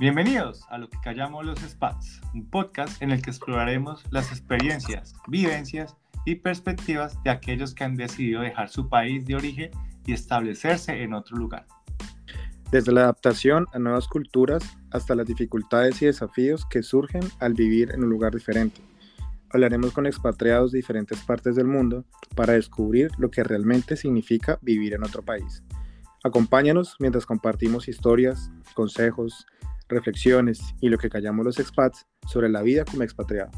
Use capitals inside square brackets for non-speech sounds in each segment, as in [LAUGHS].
Bienvenidos a lo que callamos los Spats, un podcast en el que exploraremos las experiencias, vivencias y perspectivas de aquellos que han decidido dejar su país de origen y establecerse en otro lugar. Desde la adaptación a nuevas culturas hasta las dificultades y desafíos que surgen al vivir en un lugar diferente. Hablaremos con expatriados de diferentes partes del mundo para descubrir lo que realmente significa vivir en otro país. Acompáñanos mientras compartimos historias, consejos, reflexiones y lo que callamos los expats sobre la vida como expatriado.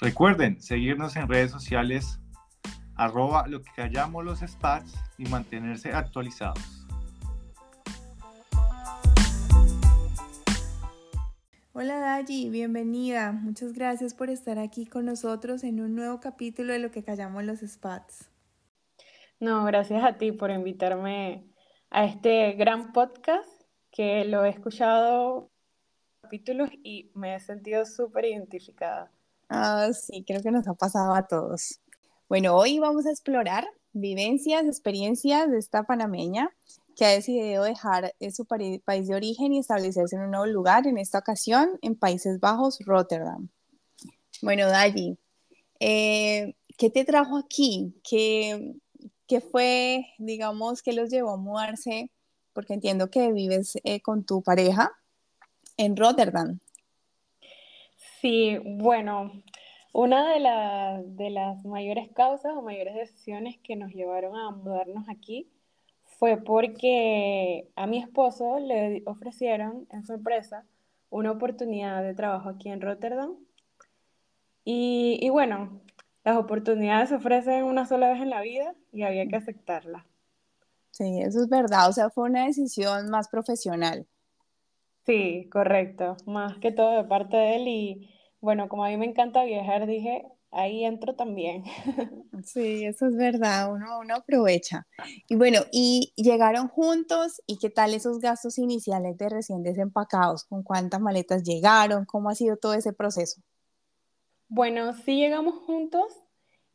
Recuerden seguirnos en redes sociales arroba lo que callamos los expats y mantenerse actualizados. Hola Dayi, bienvenida. Muchas gracias por estar aquí con nosotros en un nuevo capítulo de lo que callamos los spats. No, gracias a ti por invitarme a este gran podcast que lo he escuchado capítulos y me he sentido súper identificada. Ah, sí, creo que nos ha pasado a todos. Bueno, hoy vamos a explorar vivencias, experiencias de esta panameña que ha decidido dejar eh, su país de origen y establecerse en un nuevo lugar, en esta ocasión en Países Bajos, Rotterdam. Bueno, Dayi, eh, ¿qué te trajo aquí? ¿Qué, ¿Qué, fue, digamos, que los llevó a mudarse? Porque entiendo que vives eh, con tu pareja en Rotterdam. Sí, bueno, una de, de las mayores causas o mayores decisiones que nos llevaron a mudarnos aquí fue porque a mi esposo le ofrecieron en su empresa una oportunidad de trabajo aquí en Rotterdam. Y, y, bueno, las oportunidades se ofrecen una sola vez en la vida y había que aceptarla. Sí, eso es verdad. O sea, fue una decisión más profesional. Sí, correcto. Más que todo de parte de él y bueno, como a mí me encanta viajar, dije, ahí entro también. [LAUGHS] Sí, eso es verdad, uno, uno aprovecha. Y bueno, y llegaron juntos y qué tal esos gastos iniciales de recién desempacados, con cuántas maletas llegaron, cómo ha sido todo ese proceso. Bueno, sí llegamos juntos.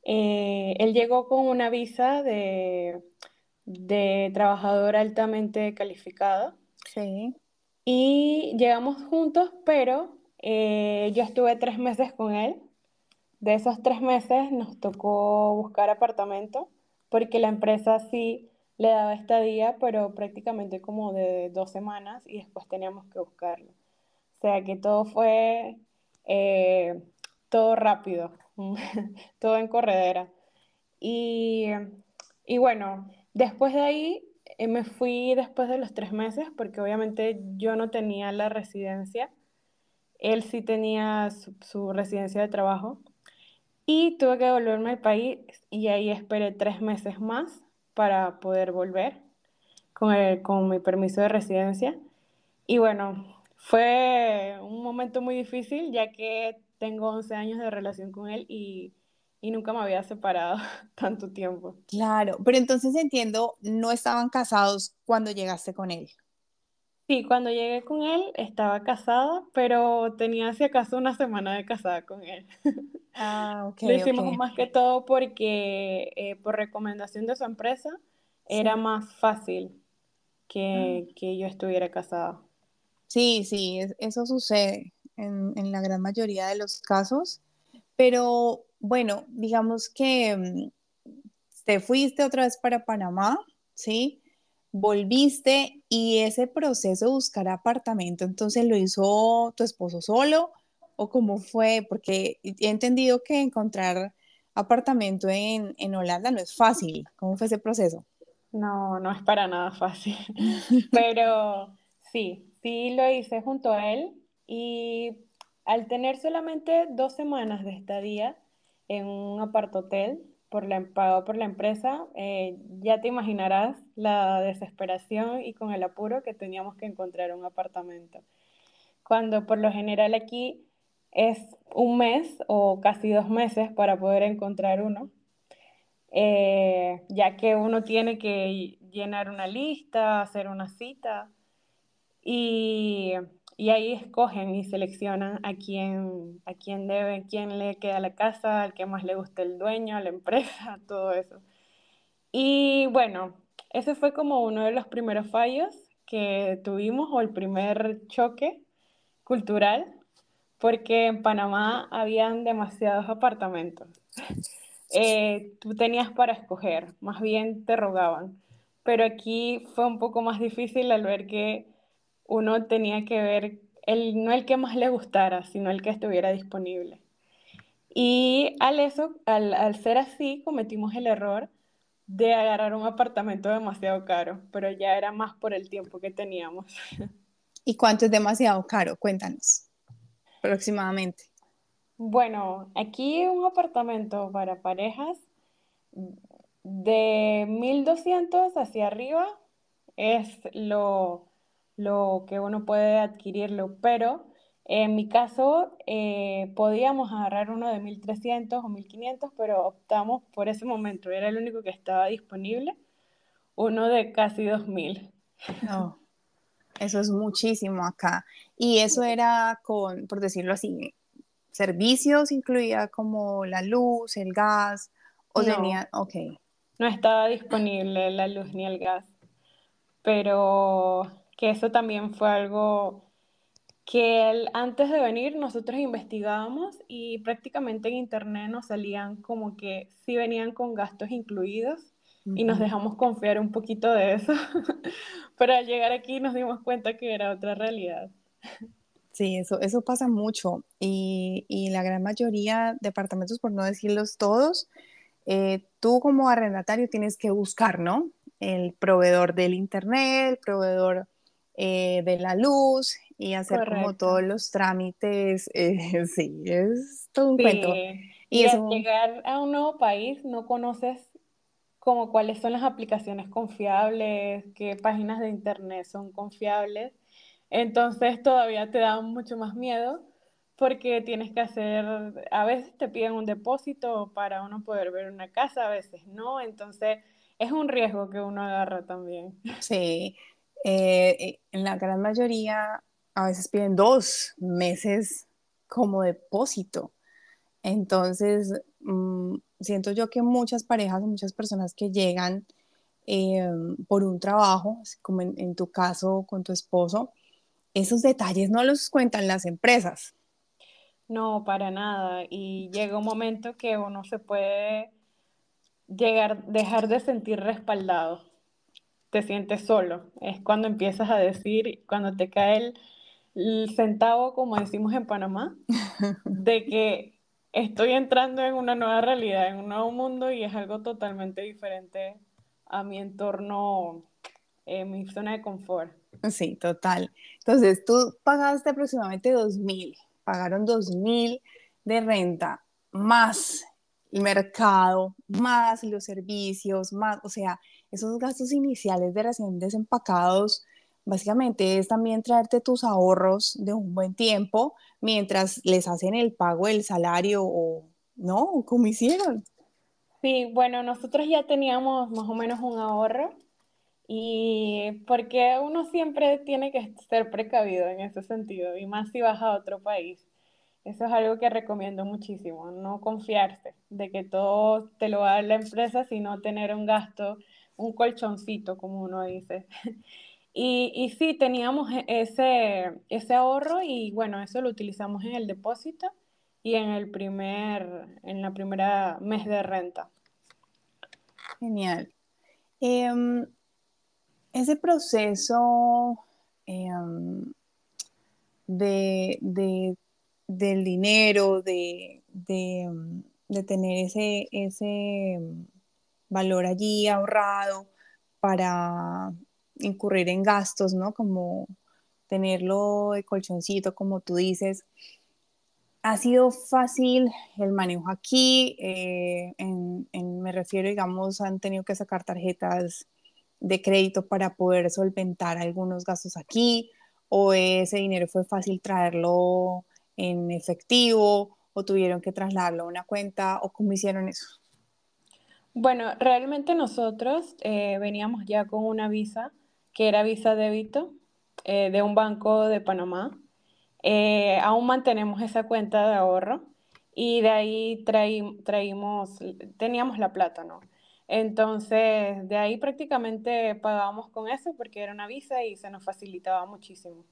Eh, él llegó con una visa de, de trabajador altamente calificado. Sí. Y llegamos juntos, pero eh, yo estuve tres meses con él. De esos tres meses nos tocó buscar apartamento, porque la empresa sí le daba estadía, pero prácticamente como de dos semanas y después teníamos que buscarlo. O sea que todo fue eh, todo rápido, [LAUGHS] todo en corredera. Y, y bueno, después de ahí me fui después de los tres meses porque obviamente yo no tenía la residencia. Él sí tenía su, residencia de trabajo. Y tuve que volverme al país y ahí esperé tres meses más para poder volver con, con mi permiso de residencia. Y bueno, fue un momento muy difícil ya que tengo 11 años de relación con él y y nunca me había separado [LAUGHS] tanto tiempo. Claro, pero entonces entiendo, no estaban casados cuando llegaste con él. Sí, cuando llegué con él estaba casada, pero tenía si acaso una semana de casada con él. [LAUGHS] Ah, ok. Lo hicimos más que todo porque eh, por recomendación de su empresa era más fácil que, ah. que, yo estuviera casada. Sí, sí, eso sucede en, en la gran mayoría de los casos, pero bueno, digamos que mm, te fuiste otra vez para Panamá, ¿sí? Volviste y ese proceso de buscar apartamento, entonces lo hizo tu esposo solo o cómo fue? Porque he entendido que encontrar apartamento en, en Holanda no es fácil. ¿Cómo fue ese proceso? No, no es para nada fácil, [LAUGHS] pero sí, sí lo hice junto a él y al tener solamente dos semanas de estadía, en un apartotel por la, pagado por la empresa, eh, ya te imaginarás la desesperación y con el apuro que teníamos que encontrar un apartamento. Cuando por lo general aquí es un mes o casi dos meses para poder encontrar uno, eh, ya que uno tiene que llenar una lista, hacer una cita y y ahí escogen y seleccionan a quién, a quién debe, quién le queda la casa, al que más le guste el dueño, la empresa, [LAUGHS] todo eso. Y bueno, ese fue como uno de los primeros fallos que tuvimos o el primer choque cultural, porque en Panamá habían demasiados apartamentos. [LAUGHS] Eh, tú tenías para escoger, más bien te rogaban. Pero aquí fue un poco más difícil al ver que uno tenía que ver el, no el que más le gustara, sino el que estuviera disponible. Y al, eso, al, al ser así, cometimos el error de agarrar un apartamento demasiado caro, pero ya era más por el tiempo que teníamos. [LAUGHS] ¿Y cuánto es demasiado caro? Cuéntanos, aproximadamente. Bueno, aquí un apartamento para parejas de 1200 hacia arriba es lo, lo que uno puede adquirirlo, pero en mi caso eh, podíamos agarrar uno de 1300 o 1500, pero optamos por ese momento, era el único que estaba disponible, uno de casi 2000. No, eso es muchísimo acá. Y eso era con, por decirlo así, servicios incluía como la luz, el gas, o no, tenía, ok. No estaba disponible la luz ni el gas, pero que eso también fue algo que el, antes de venir nosotros investigábamos y prácticamente en internet nos salían como que sí venían con gastos incluidos y nos dejamos confiar un poquito de eso, [LAUGHS] pero al llegar aquí nos dimos cuenta que era otra realidad. Sí, eso, eso pasa mucho y, y la gran mayoría de departamentos, por no decirlos todos, eh, tú como arrendatario tienes que buscar, ¿no? El proveedor del internet, el proveedor eh, de la luz y hacer como todos los trámites. eh, [LAUGHS] sí, es todo un Sí, cuento. Y y al eso, llegar a un nuevo país no conoces como cuáles son las aplicaciones confiables, qué páginas de internet son confiables. Entonces todavía te da mucho más miedo porque tienes que hacer, a veces te piden un depósito para uno poder ver una casa, a veces no. Entonces es un riesgo que uno agarra también. sí, eh, eh, en la gran mayoría a veces piden dos meses como depósito. Entonces, mm, siento yo que muchas parejas, muchas personas que llegan eh, por un trabajo, como en, en tu caso con tu esposo, esos detalles no los cuentan las empresas. No, para nada. Y llega un momento que uno se puede llegar, dejar de sentir respaldado. Te sientes solo. Es cuando empiezas a decir, cuando te cae el, el centavo, como decimos en Panamá, de [LAUGHS] que estoy entrando en una nueva realidad, en un nuevo mundo y es algo totalmente diferente a mi entorno, eh, mi zona de confort. Sí, total. Entonces, tú pagaste aproximadamente dos mil, pagaron dos mil de renta, más el mercado, más los servicios, más, o sea, esos gastos iniciales de recién desempacados, básicamente es también traerte tus ahorros de un buen tiempo mientras les hacen el pago del salario o no, ¿cómo hicieron? Sí, bueno, nosotros ya teníamos más o menos un ahorro y porque uno siempre tiene que ser precavido en ese sentido y más si vas a otro país. Eso es algo que recomiendo muchísimo, no confiarse de que todo te lo va a dar la empresa, sino tener un gasto, un colchoncito, como uno dice. [LAUGHS] Y, y sí, teníamos e- ese, ese ahorro y bueno, eso lo utilizamos en el depósito y en el primer, en la primera mes de renta. Genial. Em, ese proceso em, de, de- del dinero, de, de, mm, tener ese, ese mm, valor allí ahorrado para incurrir en gastos, ¿no? Como tenerlo de colchoncito, como tú dices. ¿Ha sido fácil el manejo aquí? Eh, en, en- me refiero, digamos, han tenido que sacar tarjetas de crédito para poder solventar algunos gastos aquí, o ese dinero fue fácil traerlo en efectivo, o tuvieron que trasladarlo a una cuenta, o cómo hicieron eso. Bueno, realmente nosotros eh, veníamos ya con una visa, que era visa débito, eh, de un banco de Panamá. Eh, aún mantenemos esa cuenta de ahorro y de ahí traí- traímos, teníamos la plata, ¿no? Entonces, de ahí prácticamente pagábamos con eso porque era una visa y se nos facilitaba muchísimo.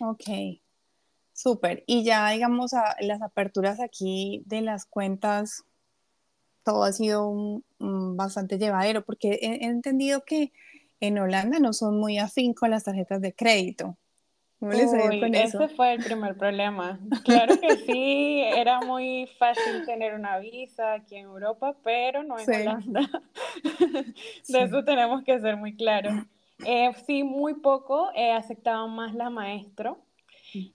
Ok. Súper. Y ya, digamos, a, las aperturas aquí de las cuentas, todo ha sido bastante llevadero, porque he, entendido que en Holanda no son muy afín con las tarjetas de crédito. ¿Cómo les con eso? Ese fue el primer problema. Claro que sí, era muy fácil tener una visa aquí en Europa, pero no en Holanda. [LAUGHS] de eso tenemos que ser muy claros. Eh, sí, muy poco eh, aceptaban más la maestro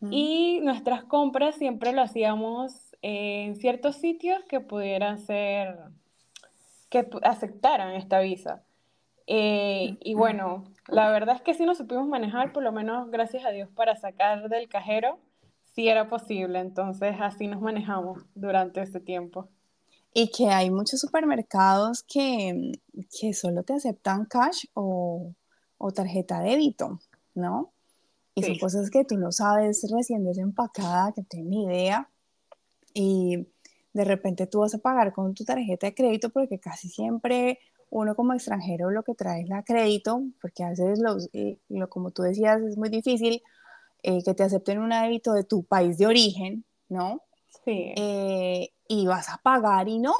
y nuestras compras siempre lo hacíamos en ciertos sitios que pudieran ser, que aceptaran esta visa. Eh, y bueno, la verdad es que sí nos supimos manejar, por lo menos gracias a Dios, para sacar del cajero, sí era posible. Entonces así nos manejamos durante este tiempo. Y que hay muchos supermercados que, que solo te aceptan cash o, o tarjeta débito, ¿no? Y son cosas que tú no sabes recién desempacada, que no tienes ni idea. Y de repente tú vas a pagar con tu tarjeta de crédito porque casi siempre uno como extranjero lo que trae es la crédito, porque a veces, eh, lo, como tú decías, es muy difícil eh, que te acepten un débito de tu país de origen, ¿no? Sí. Eh, y vas a pagar y no,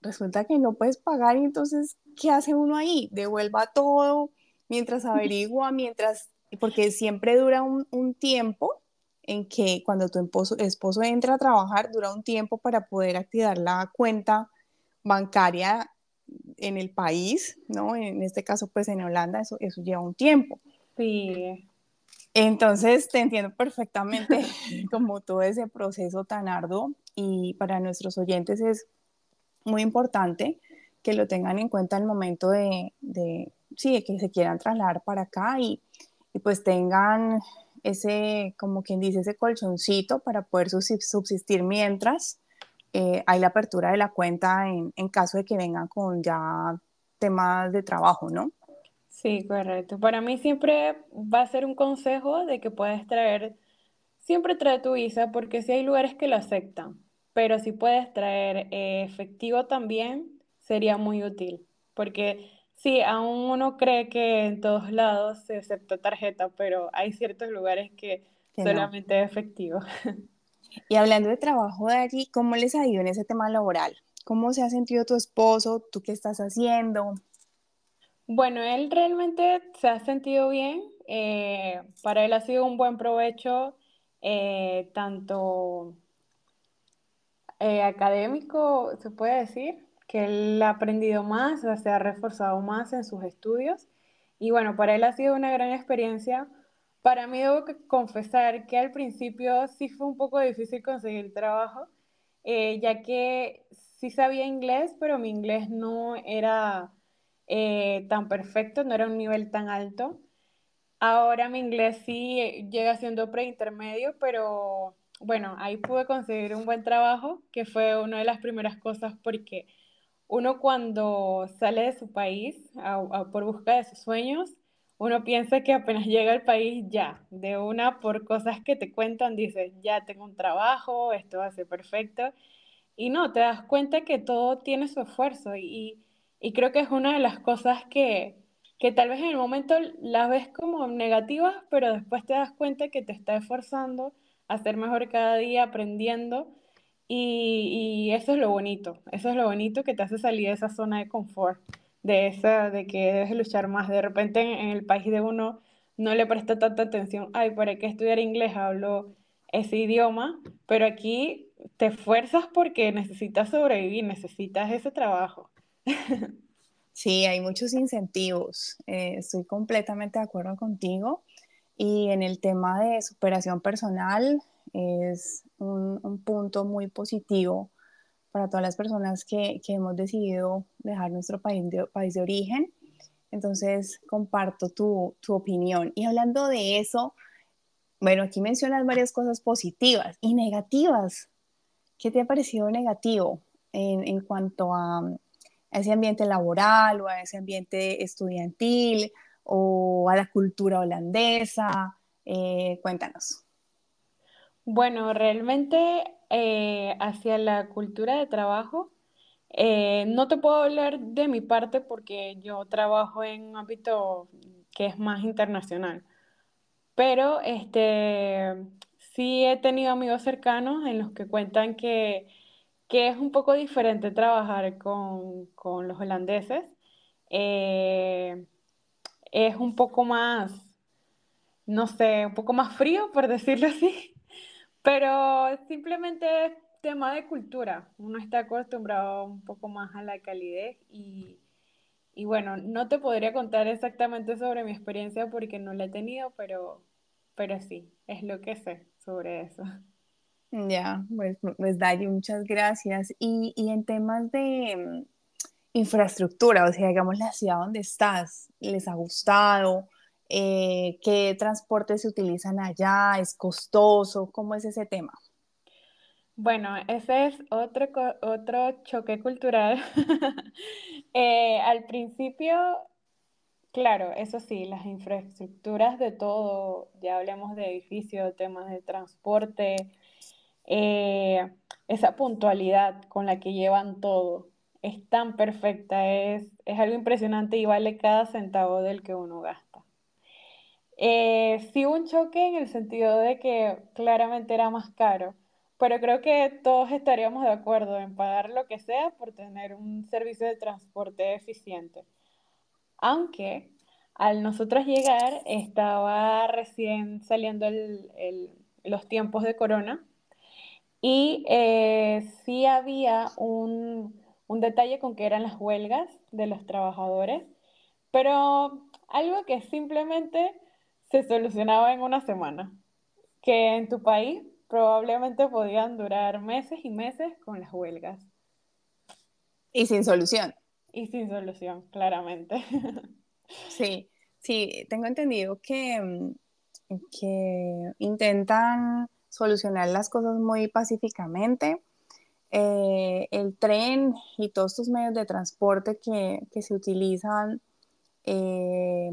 resulta que no puedes pagar y entonces, ¿qué hace uno ahí? Devuelva todo mientras [LAUGHS] averigua, mientras porque siempre dura un, tiempo en que cuando tu esposo, esposo, entra a trabajar, dura un tiempo para poder activar la cuenta bancaria en el país, ¿no? En este caso, pues en Holanda, eso, eso lleva un tiempo. Sí. Entonces, te entiendo perfectamente [LAUGHS] como todo ese proceso tan arduo y para nuestros oyentes es muy importante que lo tengan en cuenta al momento de, de sí, de que se quieran trasladar para acá y, y pues tengan ese, como quien dice, ese colchoncito para poder subsistir mientras eh, hay la apertura de la cuenta en, en, caso de que vengan con ya temas de trabajo, ¿no? Sí, correcto. Para mí siempre va a ser un consejo de que puedes traer, siempre trae tu visa porque si hay lugares que lo aceptan, pero si puedes traer eh, efectivo también, sería muy útil, porque Sí, aún uno cree que en todos lados se acepta tarjeta, pero hay ciertos lugares que, solamente es efectivo. [LAUGHS] Y hablando de trabajo de allí, ¿cómo les ha ido en ese tema laboral? ¿Cómo se ha sentido tu esposo? ¿Tú qué estás haciendo? Bueno, él realmente se ha sentido bien. Eh, para él ha sido un buen provecho, eh, tanto eh, académico, se puede decir, que él ha aprendido más, se ha reforzado más en sus estudios. Y bueno, para él ha sido una gran experiencia. Para mí debo confesar que al principio sí fue un poco difícil conseguir trabajo, eh, ya que sí sabía inglés, pero mi inglés no era eh, tan perfecto, no era un nivel tan alto. Ahora mi inglés sí llega siendo preintermedio, pero bueno, ahí pude conseguir un buen trabajo, que fue una de las primeras cosas porque uno cuando sale de su país por busca de sus sueños, uno piensa que apenas llega al país ya, de una por cosas que te cuentan, dices, ya tengo un trabajo, esto va a ser perfecto. Y no, te das cuenta que todo tiene su esfuerzo y, y creo que es una de las cosas que, que tal vez en el momento las ves como negativas, pero después te das cuenta que te está esforzando a ser mejor cada día, aprendiendo y, eso es lo bonito, eso es lo bonito que te hace salir de esa zona de confort, de esa, de que debes luchar más. De repente en, el país de uno no le presta tanta atención, ay, ¿para qué estudiar inglés? Hablo ese idioma, pero aquí te esfuerzas porque necesitas sobrevivir, necesitas ese trabajo. [LAUGHS] Sí, hay muchos incentivos, eh, estoy completamente de acuerdo contigo. Y en el tema de superación personal, es un, punto muy positivo para todas las personas que, hemos decidido dejar nuestro país de, país de origen. Entonces, comparto tu, opinión. Y hablando de eso, bueno, aquí mencionas varias cosas positivas y negativas. ¿Qué te ha parecido negativo en, cuanto a, ese ambiente laboral o a ese ambiente estudiantil o a la cultura holandesa? Eh, cuéntanos. Bueno, realmente eh, hacia la cultura de trabajo, eh, no te puedo hablar de mi parte porque yo trabajo en un ámbito que es más internacional, pero este, sí he tenido amigos cercanos en los que cuentan que, que es un poco diferente trabajar con, con los holandeses. Eh, es un poco más, no sé, un poco más frío, por decirlo así, pero simplemente es tema de cultura. Uno está acostumbrado un poco más a la calidez y, y bueno, no te podría contar exactamente sobre mi experiencia porque no la he tenido, pero, pero sí, es lo que sé sobre eso. Ya, pues, pues Dari, muchas gracias. Y, y en temas de mm, infraestructura, o sea, digamos la ciudad donde estás, ¿les ha gustado? Eh, ¿Qué transportes se utilizan allá? ¿Es costoso? ¿Cómo es ese tema? Bueno, ese es otro, otro choque cultural. [LAUGHS] Eh, al principio, claro, eso sí, las infraestructuras de todo, ya hablemos de edificios, temas de transporte, eh, esa puntualidad con la que llevan todo es tan perfecta, es, es algo impresionante y vale cada centavo del que uno gasta. Eh, sí un choque en el sentido de que claramente era más caro, pero creo que todos estaríamos de acuerdo en pagar lo que sea por tener un servicio de transporte eficiente. Aunque al nosotros llegar estaba recién saliendo los tiempos de corona y eh, sí había un, un detalle con que eran las huelgas de los trabajadores, pero algo que simplemente se solucionaba en una semana, que en tu país probablemente podían durar meses y meses con las huelgas. Y sin solución. Y sin solución, claramente. [LAUGHS] Sí, sí, tengo entendido que, que intentan solucionar las cosas muy pacíficamente. Eh, el tren y todos estos medios de transporte que, que se utilizan eh,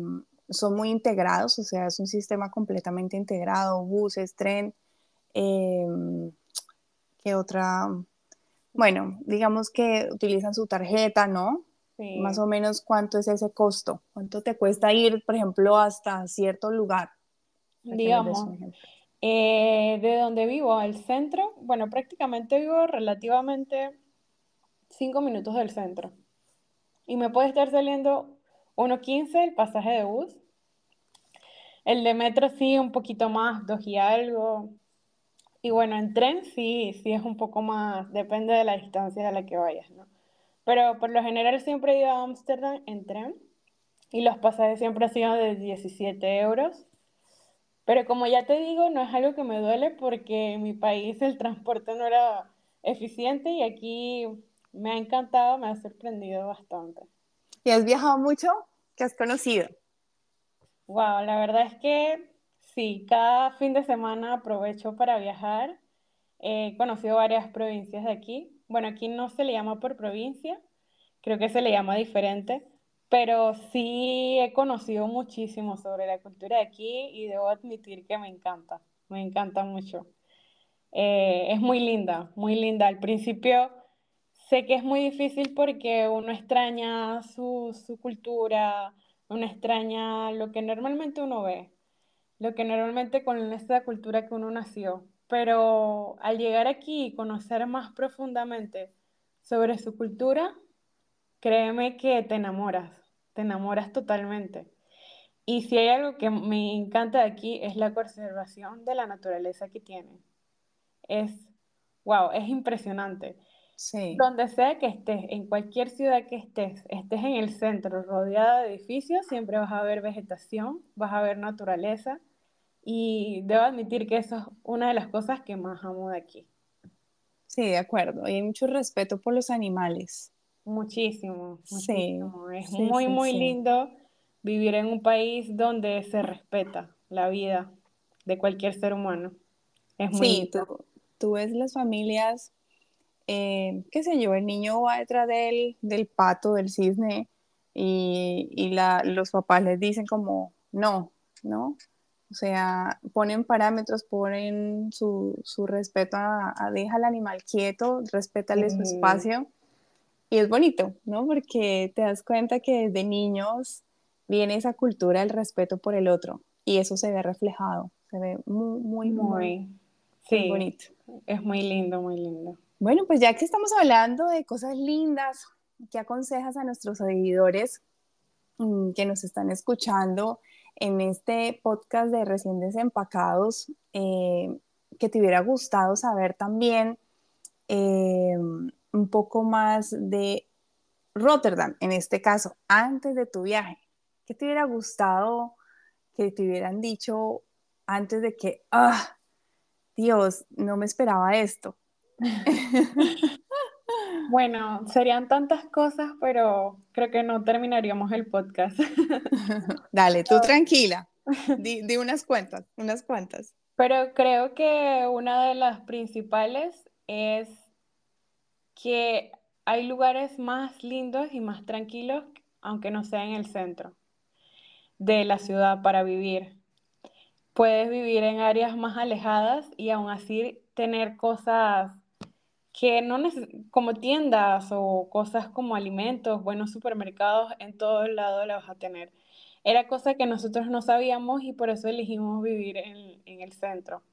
son muy integrados, o sea, es un sistema completamente integrado, buses, tren, Em, ¿Qué otra? Bueno, digamos que utilizan su tarjeta, ¿no? Más o menos cuánto es ese costo, cuánto te cuesta ir, por ejemplo, hasta cierto lugar. Digamos, eh, de donde vivo al centro, bueno, prácticamente vivo relativamente cinco minutos del centro. Y me puede estar saliendo 1.15 el pasaje de bus. El de metro sí, un poquito más, dos y algo. Y bueno, en tren sí, sí es un poco más, depende de la distancia a la que vayas, ¿no? Pero por lo general siempre he ido a Ámsterdam en tren y los pasajes siempre han sido de 17 euros. Pero como ya te digo, no es algo que me duele porque en mi país el transporte no era eficiente y aquí me ha encantado, me ha sorprendido bastante. ¿Y has viajado mucho? ¿Qué has conocido? Wow, la verdad es que Sí, cada fin de semana aprovecho para viajar. He conocido varias provincias de aquí. Bueno, aquí no se le llama por provincia, creo que se le llama diferente, pero sí he conocido muchísimo sobre la cultura de aquí y debo admitir que me encanta, me encanta mucho. Eh, es muy linda, muy linda. Al principio sé que es muy difícil porque uno extraña su, su cultura, uno extraña lo que normalmente uno ve lo que normalmente con esta cultura que uno nació. Pero al llegar aquí y conocer más profundamente sobre su cultura, créeme que te enamoras, te enamoras totalmente. Y si hay algo que me encanta de aquí es la conservación de la naturaleza que tiene. Es, wow, es impresionante. Sí. Donde sea que estés, en cualquier ciudad que estés, estés en el centro, rodeada de edificios, siempre vas a ver vegetación, vas a ver naturaleza y debo admitir que eso es una de las cosas que más amo de aquí. Sí, de acuerdo. Y hay mucho respeto por los animales. Muchísimo, muchísimo. es muy, muy lindo vivir en un país donde se respeta la vida de cualquier ser humano. Es muy sí, tú, ves las familias, eh, qué sé yo, el niño va detrás del, del pato, del cisne, y, y la, los papás les dicen como, no, ¿no? O sea, ponen parámetros, ponen su, su respeto a, deja al animal quieto, respétale su espacio. Y es bonito, ¿no? Porque te das cuenta que desde niños viene esa cultura del respeto por el otro y eso se ve reflejado, se ve muy, muy, muy, Sí, bonito. Es muy lindo, muy lindo. Bueno, pues ya que estamos hablando de cosas lindas, ¿qué aconsejas a nuestros seguidores mm, que nos están escuchando en este podcast de recién desempacados? Eh, que te hubiera gustado saber también eh, un poco más de Rotterdam, en este caso, antes de tu viaje. ¿Qué te hubiera gustado que te hubieran dicho antes de que, ah, Dios, no me esperaba esto? [LAUGHS] Bueno, serían tantas cosas, pero creo que no terminaríamos el podcast. [LAUGHS] Dale, tú tranquila. [LAUGHS] Di, unas cuantas, unas cuantas. Pero creo que una de las principales es que hay lugares más lindos y más tranquilos, aunque no sea en el centro de la ciudad para vivir. Puedes vivir en áreas más alejadas y aún así tener cosas que no como tiendas o cosas como alimentos, buenos supermercados, en todo lado la vas a tener. Era cosa que nosotros no sabíamos y por eso elegimos vivir en, el centro.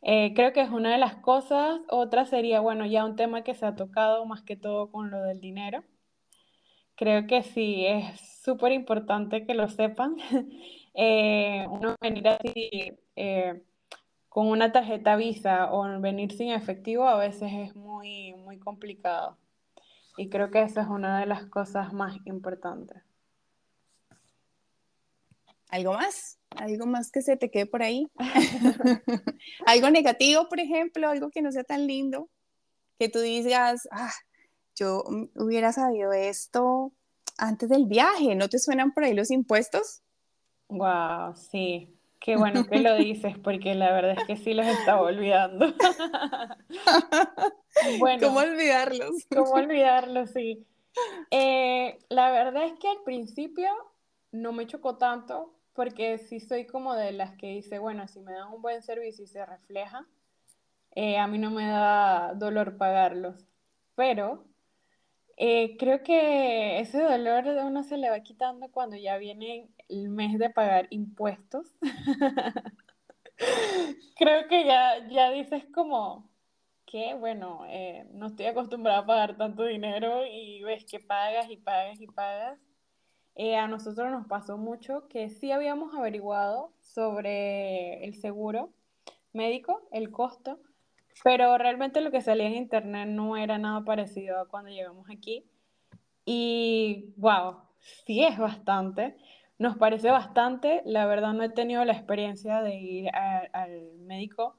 Eh, creo que es una de las cosas. Otra sería, bueno, ya un tema que se ha tocado más que todo con lo del dinero. Creo que sí, es súper importante que lo sepan. [LAUGHS] eh, uno venir así con una tarjeta Visa o venir sin efectivo a veces es muy, muy complicado. Y creo que esa es una de las cosas más importantes. ¿Algo más? ¿Algo más que se te quede por ahí? [LAUGHS] ¿Algo negativo, por ejemplo? ¿Algo que no sea tan lindo? Que tú digas, ah, yo hubiera sabido esto antes del viaje. ¿No te suenan por ahí los impuestos? Wow, sí. Qué bueno que lo dices, porque la verdad es que sí los estaba olvidando. [LAUGHS] [LAUGHS] bueno, ¿Cómo olvidarlos? ¿Cómo [LAUGHS] olvidarlos? Sí. Eh, la verdad es que al principio no me chocó tanto, porque sí soy como de las que dice, bueno, si me dan un buen servicio y se refleja, eh, a mí no me da dolor pagarlos. Pero eh, creo que ese dolor uno se le va quitando cuando ya viene el mes de pagar impuestos. [LAUGHS] creo que ya, ya dices como que, bueno, eh, no estoy acostumbrada a pagar tanto dinero y ves que pagas y pagas y pagas. Eh, a nosotros nos pasó mucho que sí habíamos averiguado sobre el seguro médico, el costo, pero realmente lo que salía en internet no era nada parecido a cuando llegamos aquí. Y wow, sí es bastante. Nos parece bastante. La verdad no he tenido la experiencia de ir al médico,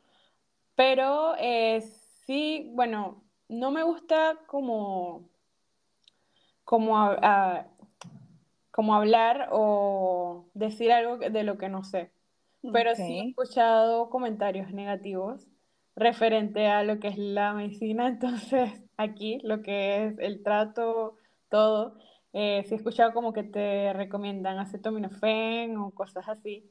pero eh, sí, bueno, no me gusta como, como, como hablar o decir algo de lo que no sé. Pero sí he escuchado comentarios negativos referente a lo que es la medicina, [LAUGHS] entonces aquí lo que es el trato, todo, eh, sí he escuchado como que te recomiendan acetaminofén o cosas así.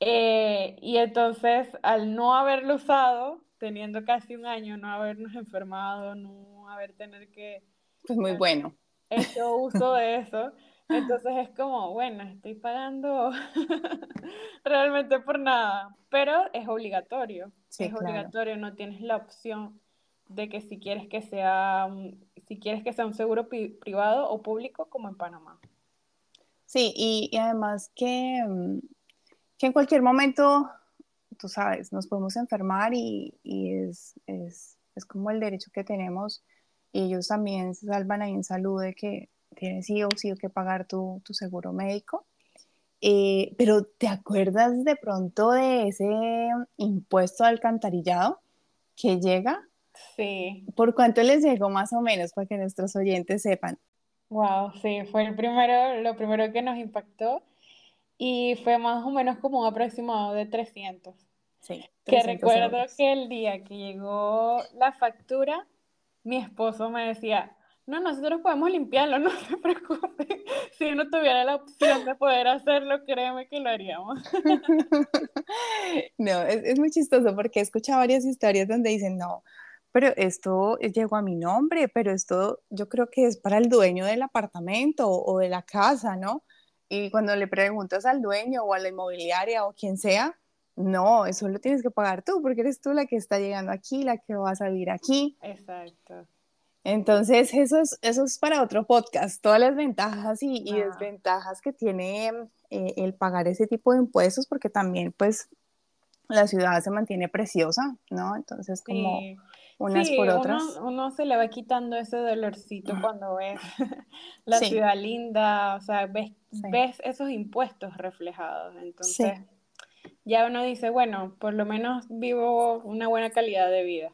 Eh, y entonces, al no haberlo usado, teniendo casi un año, no habernos enfermado, no haber tener que... Pues muy bueno. Hecho uso de [LAUGHS] eso. Entonces es como, bueno, estoy pagando [LAUGHS] realmente por nada, pero es obligatorio. Es obligatorio, no tienes la opción de que si quieres que sea, si quieres que sea un seguro privado o público como en Panamá. Sí, y, además que, mm, que, en cualquier momento, tú sabes, nos podemos enfermar y, y es, es, es, como el derecho que tenemos y ellos también se salvan ahí en salud de que tienes sí o sí que pagar tu, tu seguro médico. Eh, pero ¿te acuerdas de pronto de ese impuesto alcantarillado que llega? Sí. ¿Por cuánto les llegó más o menos para que nuestros oyentes sepan? Wow, sí, fue el primero, lo primero que nos impactó y fue más o menos como un aproximado de 300. Sí. que recuerdo que el día que llegó la factura, mi esposo me decía, no, nosotros podemos limpiarlo, [LAUGHS] no se preocupe. Si uno tuviera la opción de poder hacerlo, créeme que lo haríamos. [LAUGHS] No, es, muy chistoso porque he escuchado varias historias donde dicen, no, pero esto llegó a mi nombre, pero esto yo creo que es para el dueño del apartamento o de la casa, ¿no? Y cuando le preguntas al dueño o a la inmobiliaria o quien sea, no, eso lo tienes que pagar tú, porque eres tú la que está llegando aquí, la que vas a vivir aquí. Exacto. Entonces, eso es, eso es para otro podcast, todas las ventajas y, y desventajas que tiene eh, el pagar ese tipo de impuestos, porque también, pues, la ciudad se mantiene preciosa, ¿no? Entonces, como unas por otras. Uno, uno, se le va quitando ese dolorcito cuando ves [LAUGHS] la ciudad linda, o sea, ves, ves esos impuestos reflejados. Entonces, ya uno dice, bueno, por lo menos vivo una buena calidad de vida.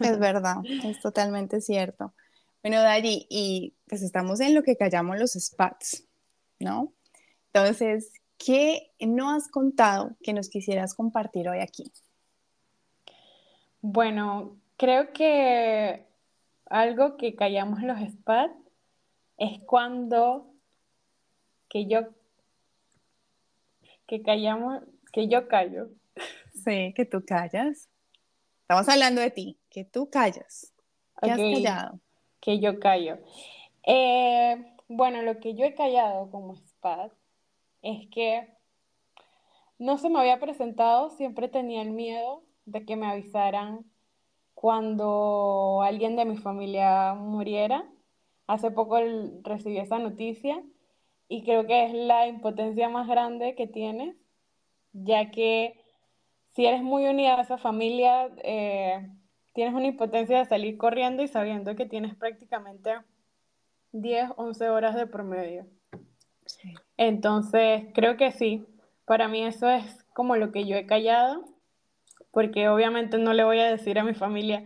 Es verdad, es totalmente cierto. Bueno, Dari, y pues estamos en lo que callamos los spats, ¿no? Entonces, ¿qué no has contado que nos quisieras compartir hoy aquí? Bueno, creo que algo que callamos los spats es cuando que yo que callamos que yo callo. Sí, que tú callas. Estamos hablando de ti, que tú callas. ¿Qué has callado? Que yo callo. Eh, bueno, lo que yo he callado como SPAD es que no se me había presentado, siempre tenía el miedo de que me avisaran cuando alguien de mi familia muriera. Hace poco recibí esa noticia y creo que es la impotencia más grande que tienes, ya que si eres muy unida a esa familia, eh, tienes una impotencia de salir corriendo y sabiendo que tienes prácticamente 10, 11 horas de promedio. Entonces, creo que sí, para mí eso es como lo que yo he callado, porque obviamente no le voy a decir a mi familia,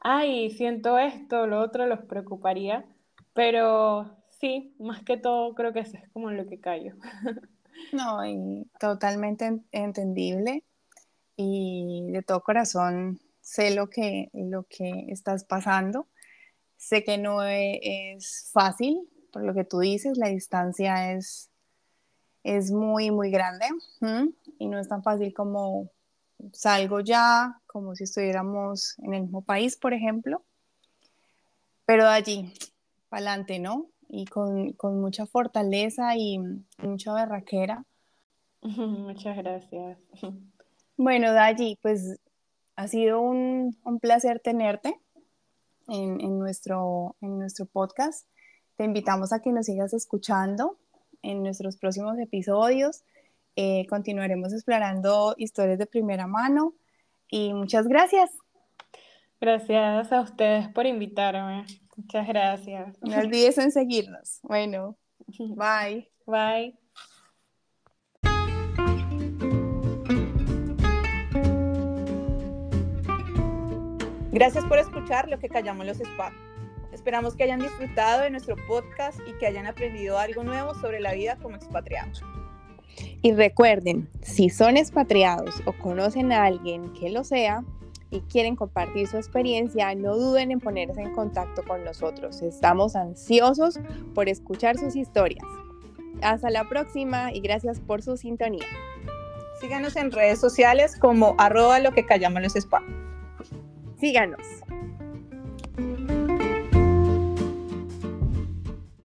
ay, siento esto, lo otro los preocuparía, pero sí, más que todo creo que eso es como lo que callo. [LAUGHS] No, y totalmente entendible y de todo corazón sé lo que, lo que estás pasando. Sé que no e, es fácil, por lo que tú dices, la distancia es, es muy, muy grande y no es tan fácil como salgo ya, como si estuviéramos en el mismo país, por ejemplo. Pero de allí, para adelante, ¿no? Y con, con, mucha fortaleza y mucha berraquera. [LAUGHS] Muchas gracias. [LAUGHS] Bueno, Dayi, pues ha sido un, placer tenerte en, nuestro, en nuestro podcast. Te invitamos a que nos sigas escuchando en nuestros próximos episodios. Eh, continuaremos explorando historias de primera mano y muchas gracias. Gracias a ustedes por invitarme. Muchas gracias. No olvides en seguirnos. Bueno, [LAUGHS] bye. Bye. Gracias por escuchar lo que callamos los spa. Esperamos que hayan disfrutado de nuestro podcast y que hayan aprendido algo nuevo sobre la vida como expatriados. Y recuerden, si son expatriados o conocen a alguien que lo sea y quieren compartir su experiencia, no duden en ponerse en contacto con nosotros. Estamos ansiosos por escuchar sus historias. Hasta la próxima y gracias por su sintonía. Síganos en redes sociales como arroba lo que callamos los spa. Síganos.